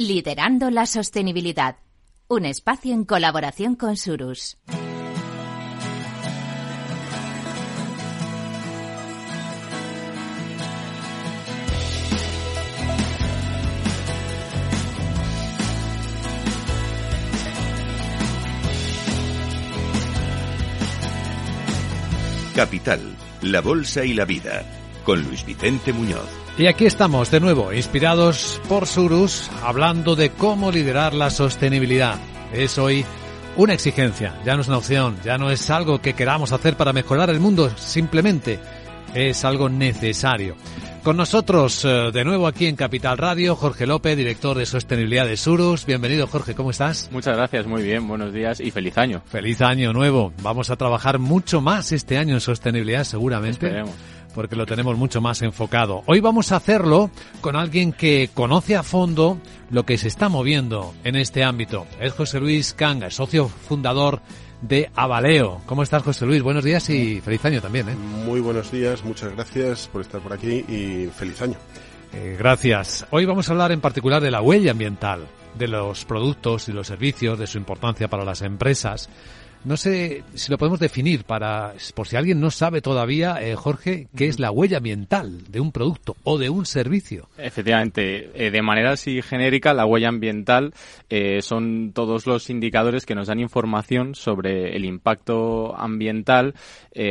Liderando la sostenibilidad. Un espacio en colaboración con Surus. Capital, la Bolsa y la Vida, con Luis Vicente Muñoz. Y aquí estamos de nuevo, inspirados por Surus, hablando de cómo liderar la sostenibilidad. Es hoy una exigencia, ya no es una opción, ya no es algo que queramos hacer para mejorar el mundo, simplemente es algo necesario. Con nosotros eh, de nuevo aquí en Capital Radio, Jorge López, director de sostenibilidad de Surus. Bienvenido Jorge, ¿cómo estás? Muchas gracias, muy bien, buenos días y feliz año. Feliz año nuevo. Vamos a trabajar mucho más este año en sostenibilidad seguramente. Esperemos porque lo tenemos mucho más enfocado. Hoy vamos a hacerlo con alguien que conoce a fondo lo que se está moviendo en este ámbito. Es José Luis Canga, socio fundador de Avaleo. ¿Cómo estás, José Luis? Buenos días y feliz año también. ¿eh? Muy buenos días, muchas gracias por estar por aquí y feliz año. Eh, gracias. Hoy vamos a hablar en particular de la huella ambiental, de los productos y los servicios, de su importancia para las empresas. No sé si lo podemos definir para, por si alguien no sabe todavía, eh, Jorge, qué es la huella ambiental de un producto o de un servicio. Efectivamente, eh, de manera así genérica, la huella ambiental eh, son todos los indicadores que nos dan información sobre el impacto ambiental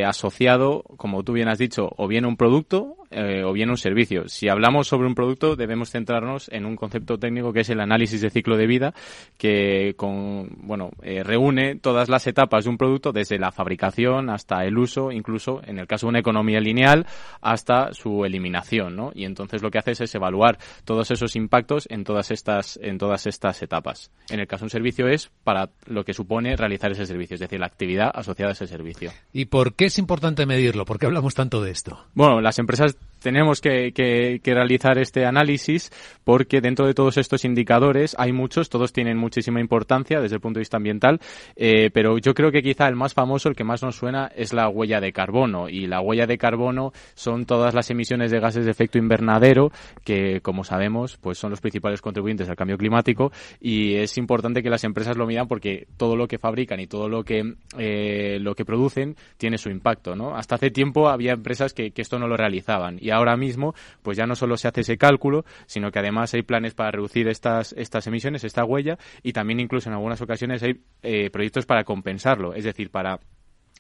asociado, como tú bien has dicho, o bien un producto o bien un servicio. Si hablamos sobre un producto, debemos centrarnos en un concepto técnico que es el análisis de ciclo de vida, que con, bueno, reúne todas las etapas etapas de un producto, desde la fabricación hasta el uso, incluso en el caso de una economía lineal, hasta su eliminación, ¿no? Y entonces lo que hace es evaluar todos esos impactos en todas estas, en todas estas etapas. En el caso de un servicio es para lo que supone realizar ese servicio, es decir, la actividad asociada a ese servicio. ¿Y por qué es importante medirlo? ¿Por qué hablamos tanto de esto? Bueno, las empresas tenemos que, que, realizar este análisis porque dentro de todos estos indicadores hay muchos, todos tienen muchísima importancia desde el punto de vista ambiental, eh, pero yo creo que quizá el más famoso, el que más nos suena, es la huella de carbono. Y la huella de carbono son todas las emisiones de gases de efecto invernadero que, como sabemos, pues son los principales contribuyentes al cambio climático y es importante que las empresas lo midan porque todo lo que fabrican y todo lo que, eh, lo que producen tiene su impacto, ¿no? Hasta hace tiempo había empresas que, esto no lo realizaban y ahora mismo pues ya no solo se hace ese cálculo, sino que además hay planes para reducir estas, estas emisiones, esta huella y también incluso en algunas ocasiones hay eh, proyectos para compensarlo, es decir, para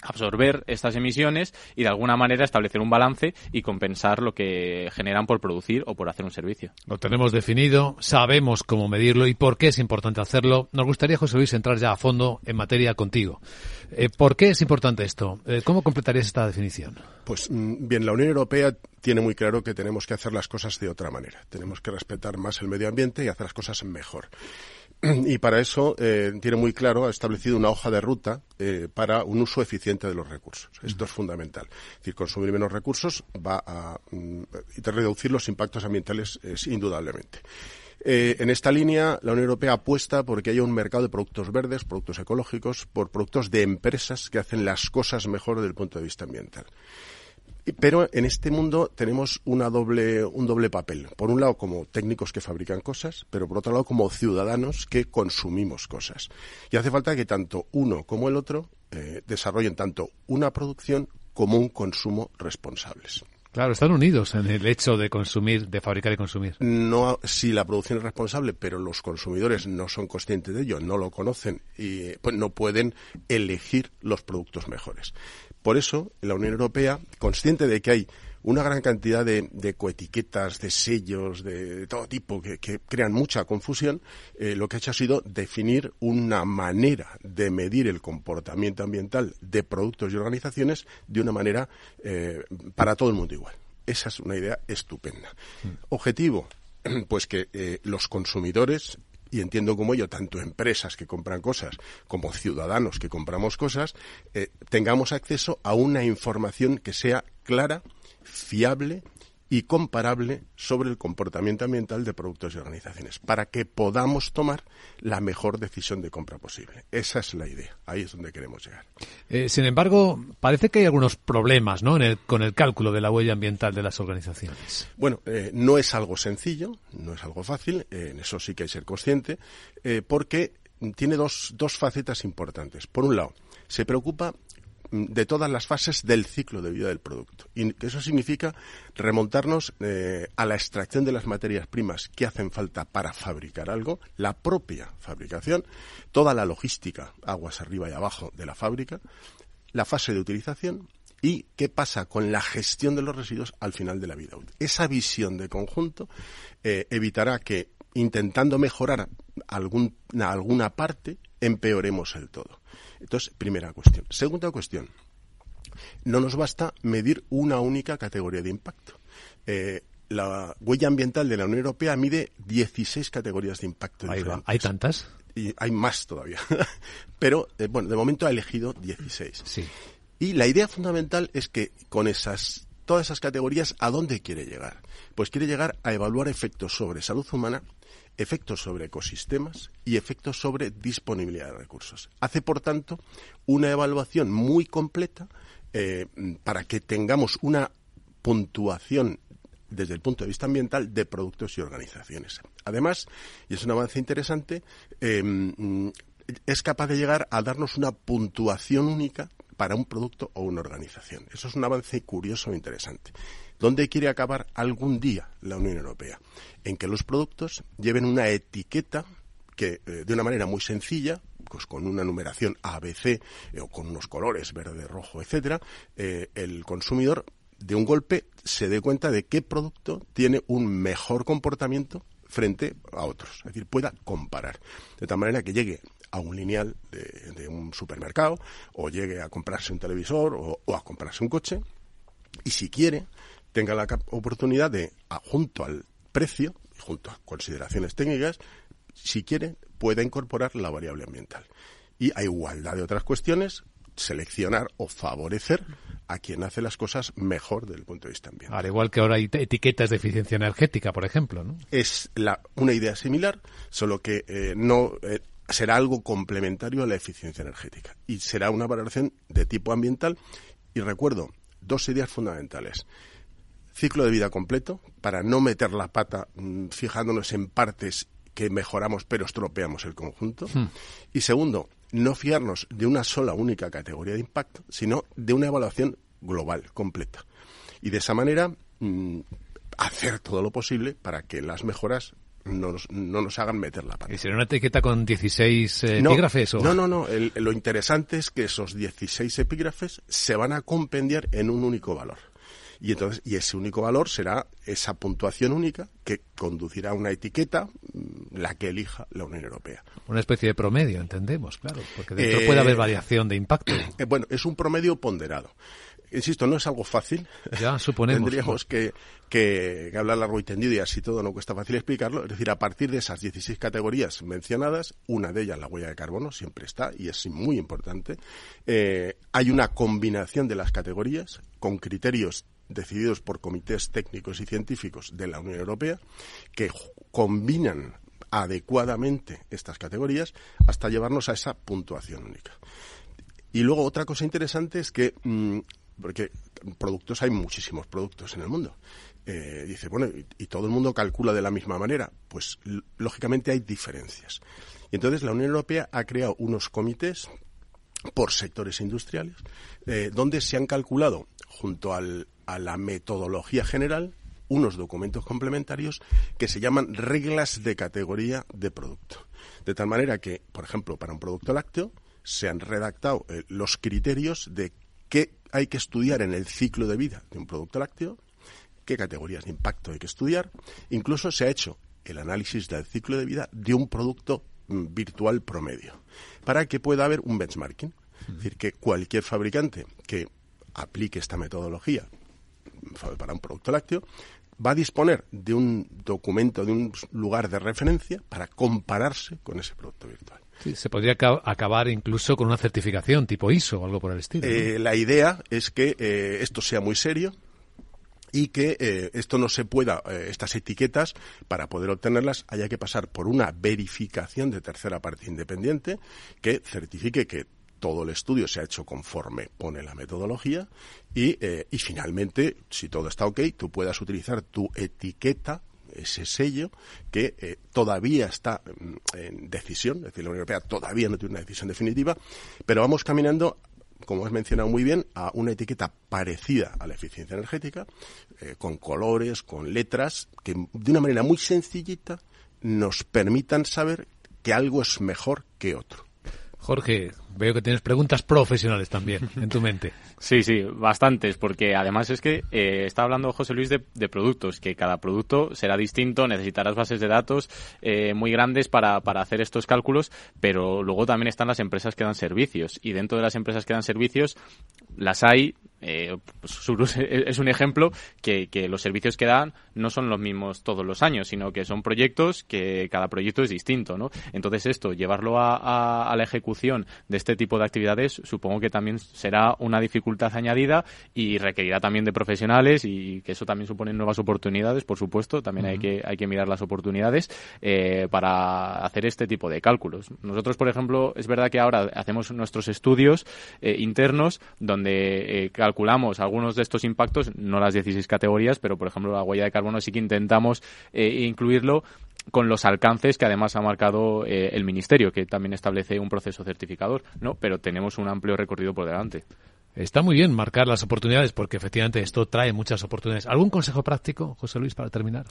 absorber estas emisiones y de alguna manera establecer un balance y compensar lo que generan por producir o por hacer un servicio. Lo tenemos definido, sabemos cómo medirlo y por qué es importante hacerlo. Nos gustaría, José Luis, entrar ya a fondo en materia contigo. Eh, ¿Por qué es importante esto? Eh, ¿Cómo completarías esta definición? Pues mm, bien, la Unión Europea tiene muy claro que tenemos que hacer las cosas de otra manera. Tenemos que respetar más el medio ambiente y hacer las cosas mejor. y para eso eh, tiene muy claro, ha establecido una hoja de ruta eh, para un uso eficiente de los recursos. Esto es fundamental. Es decir, consumir menos recursos va a mm, reducir los impactos ambientales indudablemente. Eh, en esta línea, la Unión Europea apuesta por que haya un mercado de productos verdes, productos ecológicos, por productos de empresas que hacen las cosas mejor desde el punto de vista ambiental. Pero en este mundo tenemos una doble, un doble papel. Por un lado, como técnicos que fabrican cosas, pero por otro lado, como ciudadanos que consumimos cosas. Y hace falta que tanto uno como el otro eh, desarrollen tanto una producción como un consumo responsables. Claro, están unidos en el hecho de consumir, de fabricar y consumir. No, si la producción es responsable, pero los consumidores no son conscientes de ello, no lo conocen y pues no pueden elegir los productos mejores. Por eso, la Unión Europea, consciente de que hay una gran cantidad de, de coetiquetas, de sellos, de, todo tipo que, crean mucha confusión, eh, lo que ha hecho ha sido definir una manera de medir el comportamiento ambiental de productos y organizaciones de una manera eh, para todo el mundo igual. Esa es una idea estupenda. Mm. Objetivo, pues que eh, los consumidores y entiendo como ello, tanto empresas que compran cosas como ciudadanos que compramos cosas, tengamos acceso a una información que sea clara, fiable y comparable sobre el comportamiento ambiental de productos y organizaciones, para que podamos tomar la mejor decisión de compra posible. Esa es la idea, ahí es donde queremos llegar. Eh, sin embargo, parece que hay algunos problemas ¿no? con el cálculo de la huella ambiental de las organizaciones. Bueno, eh, no es algo sencillo, no es algo fácil, eh, en eso sí que hay que ser consciente, porque tiene dos, dos facetas importantes. Por un lado, se preocupa de todas las fases del ciclo de vida del producto. Y eso significa remontarnos eh, a la extracción de las materias primas que hacen falta para fabricar algo, la propia fabricación, toda la logística, aguas arriba y abajo de la fábrica, la fase de utilización y qué pasa con la gestión de los residuos al final de la vida útil. Esa visión de conjunto eh, evitará que intentando mejorar alguna parte empeoremos el todo. Entonces, primera cuestión. Segunda cuestión. No nos basta medir una única categoría de impacto. Eh, la huella ambiental de la Unión Europea mide 16 categorías de impacto. ¿Hay tantas? Y hay más todavía. Pero, eh, bueno, de momento ha elegido 16. Sí. Y la idea fundamental es que con esas, todas esas categorías, ¿a dónde quiere llegar? Pues quiere llegar a evaluar efectos sobre salud humana efectos sobre ecosistemas y efectos sobre disponibilidad de recursos. Hace, por tanto, una evaluación muy completa eh, para que tengamos una puntuación desde el punto de vista ambiental de productos y organizaciones. Además, y es un avance interesante, em, es capaz de llegar a darnos una puntuación única para un producto o una organización. Eso es un avance curioso e interesante. ¿Dónde quiere acabar algún día la Unión Europea? En que los productos lleven una etiqueta que eh, de una manera muy sencilla, pues con una numeración ABC eh, o con unos colores verde, rojo, etcétera, eh, el consumidor de un golpe se dé cuenta de qué producto tiene un mejor comportamiento frente a otros, es decir, pueda comparar, de tal manera que llegue a un lineal de, un supermercado o llegue a comprarse un televisor o a comprarse un coche y si quiere tenga la oportunidad de, junto al precio, junto a consideraciones técnicas, si quiere, pueda incorporar la variable ambiental. Y a igualdad de otras cuestiones, seleccionar o favorecer a quien hace las cosas mejor desde el punto de vista ambiental. Al igual que ahora hay etiquetas de eficiencia energética, por ejemplo, ¿no? Es una idea similar, solo que eh, no eh, será algo complementario a la eficiencia energética y será una valoración de tipo ambiental. Y recuerdo dos ideas fundamentales ciclo de vida completo para no meter la pata mm, fijándonos en partes que mejoramos pero estropeamos el conjunto. Hmm. Y segundo, no fiarnos de una sola única categoría de impacto, sino de una evaluación global, completa. Y de esa manera mm, hacer todo lo posible para que las mejoras no nos, hagan meter la pata. ¿Y será una etiqueta con 16 eh, epígrafes? No, no, no. lo interesante es que esos 16 epígrafes se van a compendiar en un único valor y entonces y ese único valor será esa puntuación única que conducirá a una etiqueta mm, la que elija la Unión Europea. Una especie de promedio, entendemos, claro, porque dentro puede haber eh, variación de impacto. Eh, bueno, es un promedio ponderado. Insisto, no es algo fácil. Ya, suponemos. Tendríamos que, que, hablar largo y tendido y así todo no cuesta fácil explicarlo. Es decir, a partir de esas 16 categorías mencionadas, una de ellas, la huella de carbono, siempre está y es muy importante. Eh, hay una combinación de las categorías con criterios decididos por comités técnicos y científicos de la Unión Europea que combinan adecuadamente estas categorías hasta llevarnos a esa puntuación única. Y luego otra cosa interesante es que, mm, porque productos hay muchísimos productos en el mundo. Eh, dice, bueno, y, todo el mundo calcula de la misma manera. Pues lógicamente hay diferencias. Y entonces la Unión Europea ha creado unos comités por sectores industriales, eh, donde se han calculado, junto al, a la metodología general unos documentos complementarios que se llaman reglas de categoría de producto. De tal manera que, por ejemplo, para un producto lácteo se han redactado eh, los criterios de qué hay que estudiar en el ciclo de vida de un producto lácteo, qué categorías de impacto hay que estudiar. Incluso se ha hecho el análisis del ciclo de vida de un producto mm, virtual promedio, para que pueda haber un benchmarking. Es decir, que cualquier fabricante que aplique esta metodología para un producto lácteo, va a disponer de un documento, de un lugar de referencia para compararse con ese producto virtual. Sí, se podría acabar incluso con una certificación tipo ISO o algo por el estilo. Eh, la idea es que eh, esto sea muy serio y que eh, esto no se pueda, eh, estas etiquetas, para poder obtenerlas, haya que pasar por una verificación de tercera parte independiente que certifique que todo el estudio se ha hecho conforme pone la metodología y, eh, y finalmente, si todo está ok, tú puedas utilizar tu etiqueta ese sello que todavía está mm, en decisión, es decir, la Unión Europea todavía no tiene una decisión definitiva, pero vamos caminando como has mencionado muy bien, a una etiqueta parecida a la eficiencia energética, eh, con colores, con letras, que de una manera muy sencillita nos permitan saber que algo es mejor que otro. Jorge, veo que tienes preguntas profesionales también en tu mente. Sí, sí, bastantes, porque además es que eh, está hablando José Luis de, productos, que cada producto será distinto, necesitarás bases de datos eh, muy grandes para, para hacer estos cálculos, pero luego también están las empresas que dan servicios, y dentro de las empresas que dan servicios las hay eh, pues, es un ejemplo que, los servicios que dan no son los mismos todos los años, sino que son proyectos que cada proyecto es distinto, ¿no? Entonces esto, llevarlo a, la ejecución de este tipo de actividades, supongo que también será una dificultad añadida y requerirá también de profesionales y que eso también supone nuevas oportunidades, por supuesto, también hay, que, hay que mirar las oportunidades eh, para hacer este tipo de cálculos. Nosotros, por ejemplo, es verdad que ahora hacemos nuestros estudios eh, internos donde calculamos algunos de estos impactos, no las 16 categorías, pero por ejemplo la huella de carbono sí que intentamos eh, incluirlo con los alcances que además ha marcado eh, el Ministerio, que también establece un proceso certificador, ¿no? Pero tenemos un amplio recorrido por delante. Está muy bien marcar las oportunidades porque efectivamente esto trae muchas oportunidades. ¿Algún consejo práctico, José Luis, para terminar?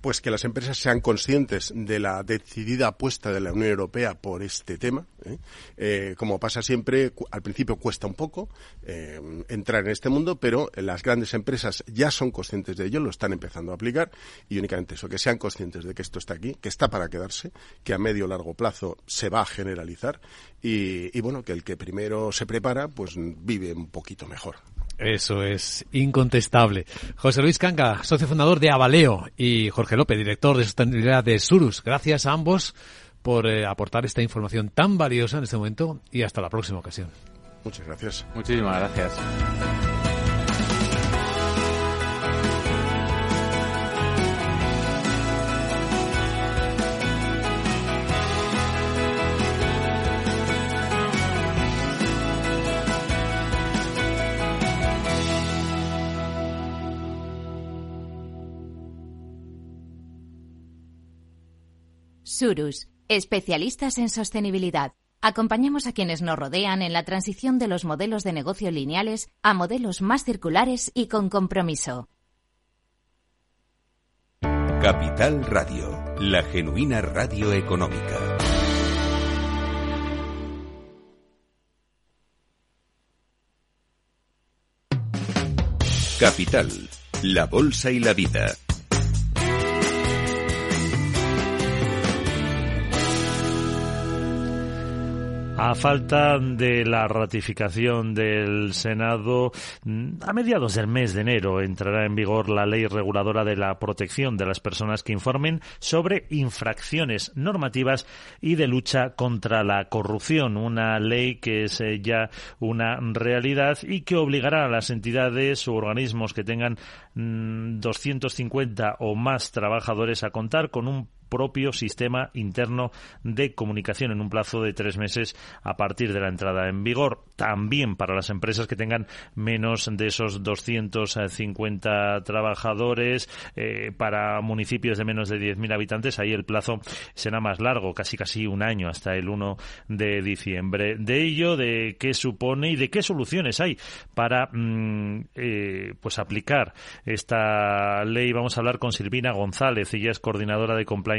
Pues que las empresas sean conscientes de la decidida apuesta de la Unión Europea por este tema. ¿eh? Eh, como pasa siempre, al principio cuesta un poco eh, entrar en este mundo, pero las grandes empresas ya son conscientes de ello, lo están empezando a aplicar y únicamente eso, que sean conscientes de que esto está aquí, que está para quedarse, que a medio o largo plazo se va a generalizar y, bueno, que el que primero se prepara, pues vive un poquito mejor. Eso es incontestable. José Luis Canga, socio fundador de Avaleo, y Jorge López, director de sostenibilidad de Surus. Gracias a ambos por eh, aportar esta información tan valiosa en este momento y hasta la próxima ocasión. Muchas gracias. Muchísimas gracias. Surus, especialistas en sostenibilidad. Acompañamos a quienes nos rodean en la transición de los modelos de negocio lineales a modelos más circulares y con compromiso. Capital Radio, la genuina radio económica. Capital, la bolsa y la vida. A falta de la ratificación del Senado, mm, a mediados del mes de enero entrará en vigor la ley reguladora de la protección de las personas que informen sobre infracciones normativas y de lucha contra la corrupción. Una ley que es eh, ya una realidad y que obligará a las entidades u organismos que tengan 250 mm, o más trabajadores a contar con un propio sistema interno de comunicación en un plazo de tres meses a partir de la entrada en vigor. También para las empresas que tengan menos de esos 250 trabajadores, eh, para municipios de menos de 10.000 habitantes, ahí el plazo será más largo, casi casi un año hasta el 1 de diciembre. De ello, de qué supone y de qué soluciones hay para mm, eh, pues aplicar esta ley, vamos a hablar con Silvina González, ella es coordinadora de compliance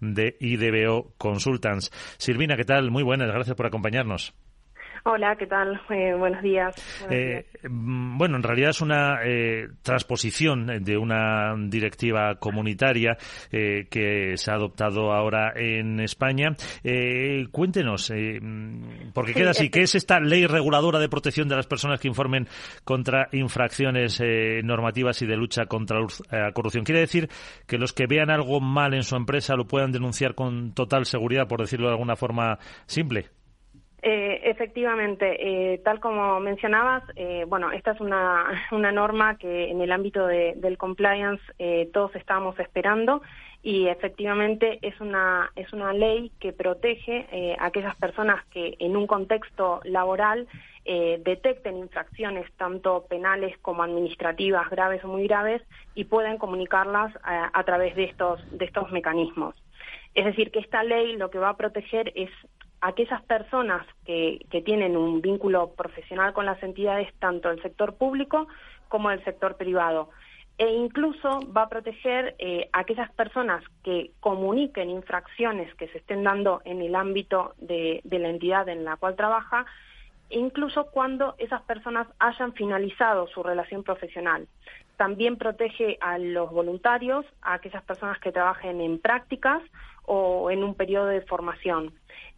de IDBO Consultants. Silvina, ¿qué tal? Muy buenas, gracias por acompañarnos. Hola, ¿qué tal? Eh, buenos días. Eh, mm, bueno, en realidad es una eh, transposición de una directiva comunitaria que se ha adoptado ahora en España. cuéntenos, mm, porque queda así, ¿qué es esta ley reguladora de protección de las personas que informen contra infracciones normativas y de lucha contra la corrupción? Quiere decir que los que vean algo mal en su empresa lo puedan denunciar con total seguridad, por decirlo de alguna forma simple. Eh, efectivamente, eh, tal como mencionabas, eh, bueno, esta es una, una, norma que en el ámbito de, del compliance todos estábamos esperando y efectivamente es una es una ley que protege a aquellas personas que en un contexto laboral detecten infracciones tanto penales como administrativas graves o muy graves y pueden comunicarlas a, a través de estos de estos mecanismos. Es decir, que esta ley lo que va a proteger es aquellas personas que, tienen un vínculo profesional con las entidades, tanto del sector público como del sector privado. E incluso va a proteger eh, a aquellas personas que comuniquen infracciones que se estén dando en el ámbito de, de la entidad en la cual trabaja, incluso cuando esas personas hayan finalizado su relación profesional. También protege a los voluntarios, a aquellas personas que trabajen en prácticas o en un periodo de formación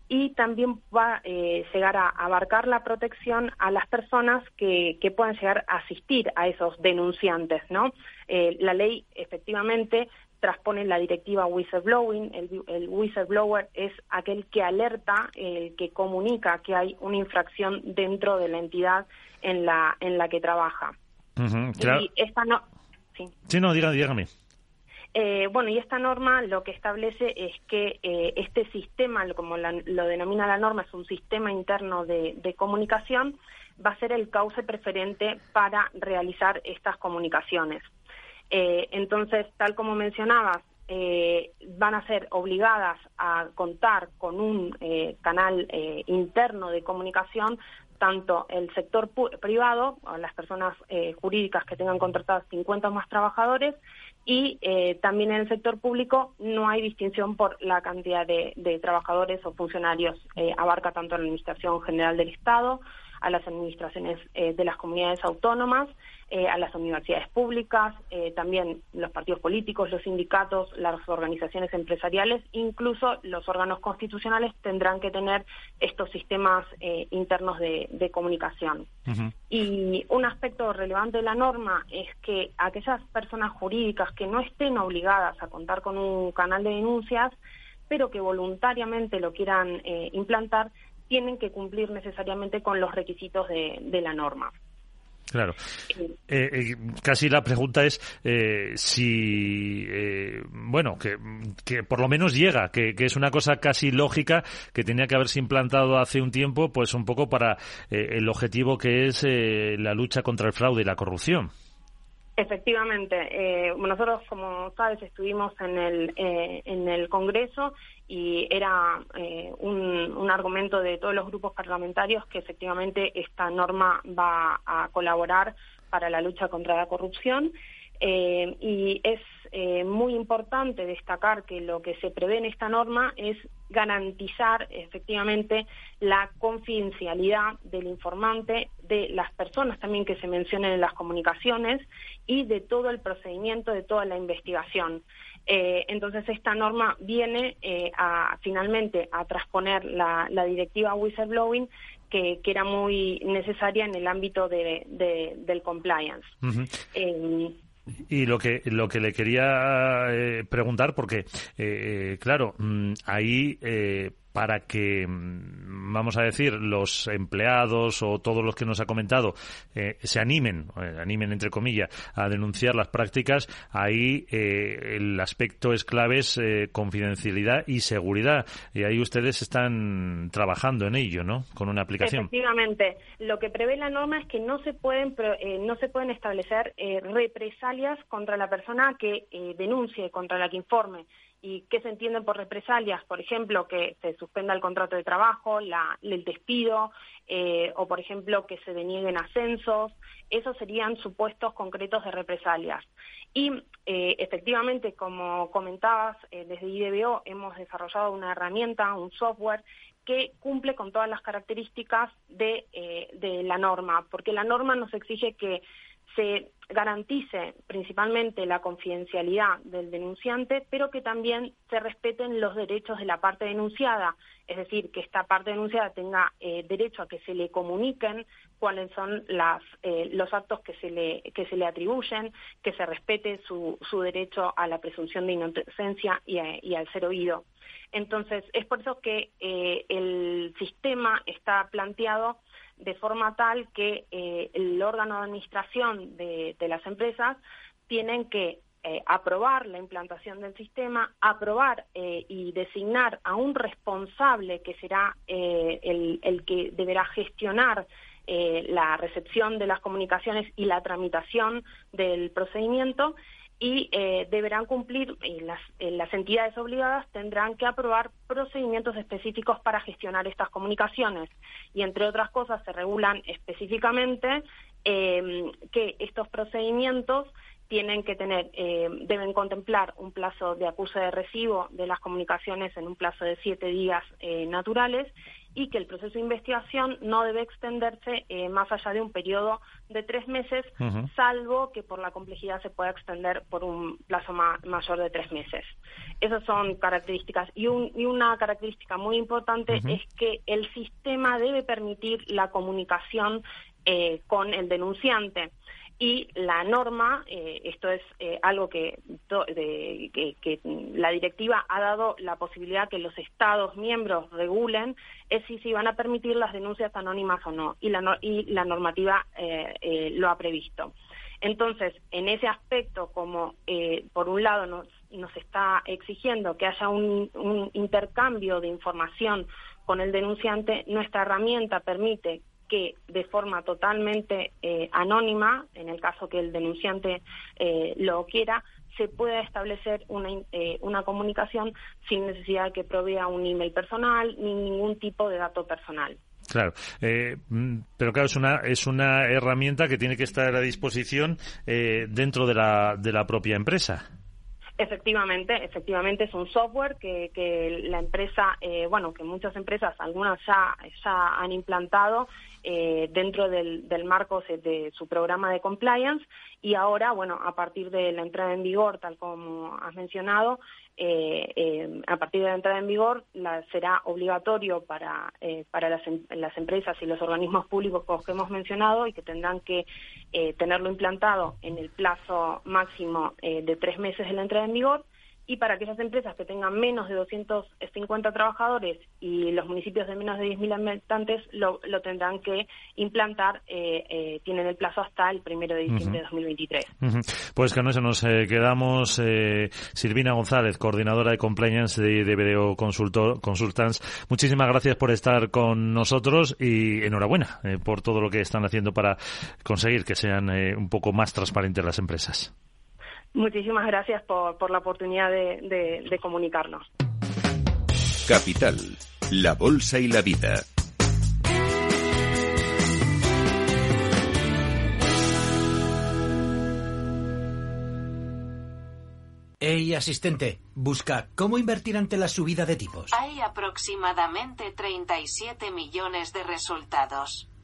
y también va a eh, llegar a abarcar la protección a las personas que, que puedan llegar a asistir a esos denunciantes, ¿no? Eh, la ley efectivamente transpone la directiva whistleblowing. El, el, whistleblower es aquel que alerta, el que comunica que hay una infracción dentro de la entidad en la en la que trabaja. Y esta no. Sí, sí no, dígame. dígame. Eh, bueno, y esta norma lo que establece es que eh, este sistema, como lo denomina la norma, es un sistema interno de, comunicación, va a ser el cauce preferente para realizar estas comunicaciones. Eh, entonces, tal como mencionabas, van a ser obligadas a contar con un canal interno de comunicación tanto el sector privado, las personas jurídicas que tengan contratados 50 o más trabajadores, y eh, también en el sector público no hay distinción por la cantidad de, trabajadores o funcionarios. Eh, abarca tanto la Administración General del Estado, a las administraciones eh, de las comunidades autónomas, eh, a las universidades públicas, eh, también los partidos políticos, los sindicatos, las organizaciones empresariales, incluso los órganos constitucionales tendrán que tener estos sistemas internos de, comunicación. Y un aspecto relevante de la norma es que aquellas personas jurídicas que no estén obligadas a contar con un canal de denuncias, pero que voluntariamente lo quieran implantar, tienen que cumplir necesariamente con los requisitos de, la norma. Claro. Eh, eh, casi la pregunta es eh, si, bueno, que, que, por lo menos llega, que, que, es una cosa casi lógica que tenía que haberse implantado hace un tiempo, pues un poco para el objetivo que es la lucha contra el fraude y la corrupción. Efectivamente, eh, nosotros, como sabes, estuvimos en el, eh, en el Congreso y era eh, un, argumento de todos los grupos parlamentarios que efectivamente esta norma va a colaborar para la lucha contra la corrupción eh, y es eh, muy importante destacar que lo que se prevé en esta norma es garantizar efectivamente la confidencialidad del informante, de las personas también que se mencionen en las comunicaciones y de todo el procedimiento, de toda la investigación. Eh, entonces esta norma viene a finalmente a transponer la, directiva whistleblowing que, que, era muy necesaria en el ámbito de, del compliance. Y lo que, lo que le quería eh, preguntar, porque, eh, eh, claro, mm, ahí para que, mm, vamos a decir, los empleados o todos los que nos ha comentado eh, se animen, eh, animen entre comillas, a denunciar las prácticas, ahí eh, el aspecto es clave es confidencialidad y seguridad. Y ahí ustedes están trabajando en ello, ¿no? Con una aplicación. Efectivamente. Lo que prevé la norma es que no se pueden, no se pueden establecer represalias contra la persona que denuncie, contra la que informe y qué se entienden por represalias, por ejemplo, que se suspenda el contrato de trabajo, la, el despido, eh, o por ejemplo que se denieguen ascensos, esos serían supuestos concretos de represalias. Y eh, efectivamente, como comentabas, eh, desde IDBO hemos desarrollado una herramienta, un software que cumple con todas las características de, de la norma, porque la norma nos exige que se garantice principalmente la confidencialidad del denunciante, pero que también se respeten los derechos de la parte denunciada, es decir, que esta parte denunciada tenga eh, derecho a que se le comuniquen cuáles son las, eh, los actos que se, le, que se le atribuyen, que se respete su, su derecho a la presunción de inocencia y, y al ser oído. Entonces, es por eso que eh, el sistema está planteado de forma tal que eh, el órgano de administración de, las empresas tienen que eh, aprobar la implantación del sistema, aprobar y designar a un responsable que será el, que deberá gestionar la recepción de las comunicaciones y la tramitación del procedimiento y eh, deberán cumplir, eh, las, eh, las, entidades obligadas tendrán que aprobar procedimientos específicos para gestionar estas comunicaciones. Y entre otras cosas se regulan específicamente em, que estos procedimientos tienen que tener, deben contemplar un plazo de acuse de recibo de las comunicaciones en un plazo de siete días naturales y que el proceso de investigación no debe extenderse eh, más allá de un periodo de tres meses, salvo que por la complejidad se pueda extender por un plazo mayor de tres meses. Esas son características. Y, una característica muy importante es que el sistema debe permitir la comunicación eh, con el denunciante y la norma, eh, esto es eh, algo que, que, la directiva ha dado la posibilidad que los Estados miembros regulen, es si se van a permitir las denuncias anónimas o no, y la, y la normativa eh, lo ha previsto. Entonces, en ese aspecto, como por un lado nos, nos está exigiendo que haya un, un intercambio de información con el denunciante, nuestra herramienta permite que de forma totalmente eh, anónima, en el caso que el denunciante eh, lo quiera, se pueda establecer una, eh, una comunicación sin necesidad de que provea un email personal ni ningún tipo de dato personal. Claro, mm, pero claro, es una, es una herramienta que tiene que estar a disposición dentro de la, de la propia empresa. Efectivamente, efectivamente es un software que, que la empresa, bueno, que muchas empresas, algunas ya, ya han implantado eh, dentro del, marco de su programa de compliance. Y ahora, bueno, a partir de la entrada en vigor, tal como has mencionado, eh, eh, a partir de la entrada en vigor será obligatorio para, para las, em, las, empresas y los organismos públicos que hemos mencionado y que tendrán que tenerlo implantado en el plazo máximo de tres meses de la entrada en vigor y para aquellas empresas que tengan menos de 250 trabajadores y los municipios de menos de 10.000 habitantes lo, lo, tendrán que implantar, eh, eh, tienen el plazo hasta el primero de diciembre de 2023. Pues con eso nos eh, quedamos. Silvina González, coordinadora de compliance de, de Video Consultor, Consultants, muchísimas gracias por estar con nosotros y enhorabuena por todo lo que están haciendo para conseguir que sean un poco más transparentes las empresas. Muchísimas gracias por, por la oportunidad de, de, de comunicarnos. Capital, la Bolsa y la Vida. Hey, asistente, busca cómo invertir ante la subida de tipos. Hay aproximadamente 37 millones de resultados.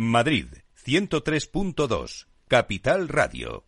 Madrid, 103.2, Capital Radio.